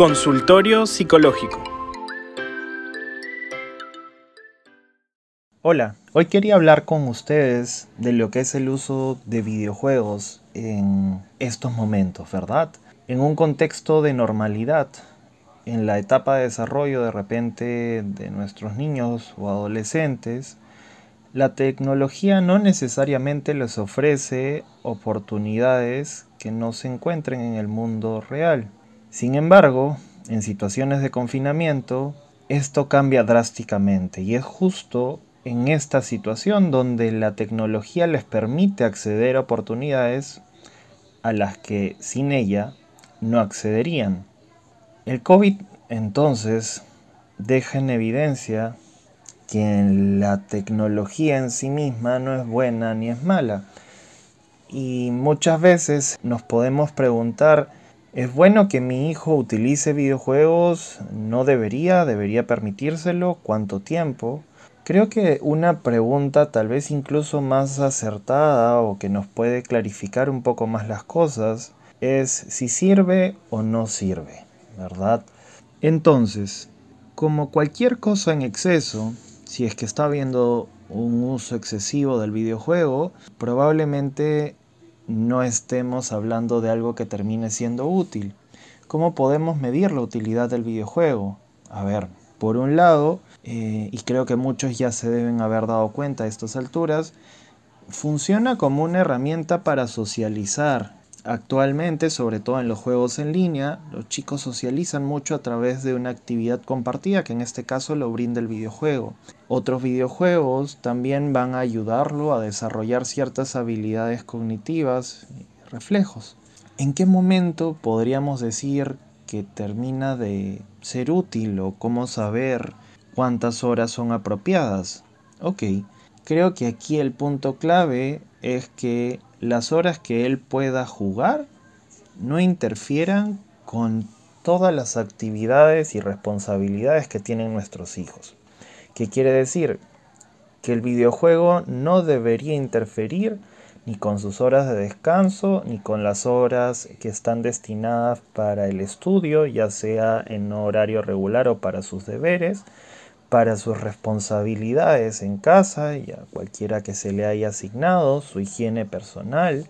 Consultorio Psicológico. Hola, hoy quería hablar con ustedes de lo que es el uso de videojuegos en estos momentos, ¿verdad? En un contexto de normalidad, en la etapa de desarrollo de repente de nuestros niños o adolescentes, la tecnología no necesariamente les ofrece oportunidades que no se encuentren en el mundo real. Sin embargo, en situaciones de confinamiento, esto cambia drásticamente y es justo en esta situación donde la tecnología les permite acceder a oportunidades a las que sin ella no accederían. El COVID entonces deja en evidencia que la tecnología en sí misma no es buena ni es mala. Y muchas veces nos podemos preguntar, ¿es bueno que mi hijo utilice videojuegos? ¿No debería? ¿Debería permitírselo? ¿Cuánto tiempo? Creo que una pregunta tal vez incluso más acertada o que nos puede clarificar un poco más las cosas es si sirve o no sirve, ¿verdad? Entonces, como cualquier cosa en exceso, si es que está habiendo un uso excesivo del videojuego, probablemente no estemos hablando de algo que termine siendo útil. ¿Cómo podemos medir la utilidad del videojuego? A ver, por un lado, eh, y creo que muchos ya se deben haber dado cuenta a estas alturas, funciona como una herramienta para socializar, Actualmente, sobre todo en los juegos en línea, los chicos socializan mucho a través de una actividad compartida, que en este caso lo brinda el videojuego. Otros videojuegos también van a ayudarlo a desarrollar ciertas habilidades cognitivas y reflejos. ¿En qué momento podríamos decir que termina de ser útil o cómo saber cuántas horas son apropiadas? Ok, creo que aquí el punto clave es que las horas que él pueda jugar no interfieran con todas las actividades y responsabilidades que tienen nuestros hijos. ¿Qué quiere decir? Que el videojuego no debería interferir ni con sus horas de descanso, ni con las horas que están destinadas para el estudio, ya sea en horario regular o para sus deberes, para sus responsabilidades en casa y a cualquiera que se le haya asignado, su higiene personal,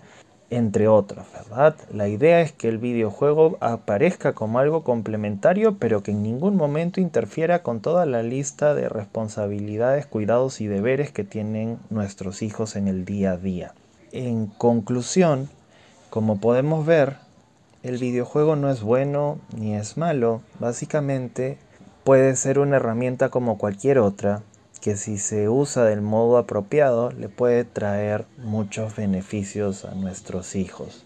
entre otras, ¿verdad? La idea es que el videojuego aparezca como algo complementario, pero que en ningún momento interfiera con toda la lista de responsabilidades, cuidados y deberes que tienen nuestros hijos en el día a día. En conclusión, como podemos ver, el videojuego no es bueno ni es malo, básicamente puede ser una herramienta como cualquier otra que si se usa del modo apropiado le puede traer muchos beneficios a nuestros hijos.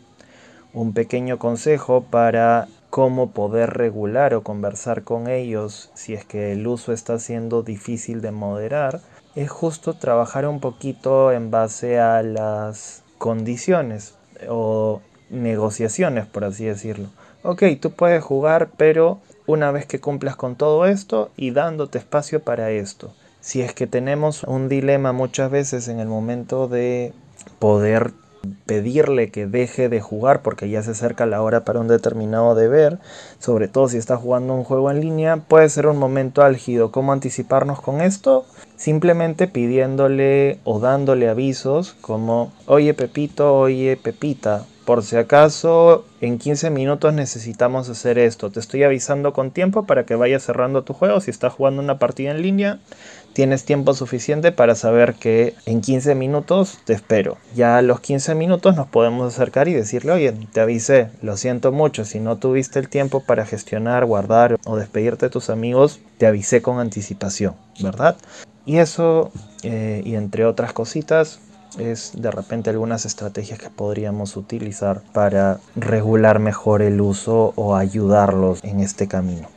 Un pequeño consejo para cómo poder regular o conversar con ellos si es que el uso está siendo difícil de moderar es justo trabajar un poquito en base a las condiciones o negociaciones por así decirlo. Ok, tú puedes jugar pero una vez que cumplas con todo esto y dándote espacio para esto. Si es que tenemos un dilema muchas veces en el momento de poder pedirle que deje de jugar porque ya se acerca la hora para un determinado deber, sobre todo si está jugando un juego en línea, puede ser un momento álgido. ¿Cómo anticiparnos con esto? Simplemente pidiéndole o dándole avisos como, oye Pepito, oye Pepita, por si acaso en 15 minutos necesitamos hacer esto. Te estoy avisando con tiempo para que vayas cerrando tu juego. Si estás jugando una partida en línea, tienes tiempo suficiente para saber que en 15 minutos te espero. Ya a los 15 minutos nos podemos acercar y decirle, oye, te avisé, lo siento mucho, si no tuviste el tiempo para gestionar, guardar o despedirte de tus amigos, te avisé con anticipación, ¿verdad? Y eso, eh, y entre otras cositas, es de repente algunas estrategias que podríamos utilizar para regular mejor el uso o ayudarlos en este camino.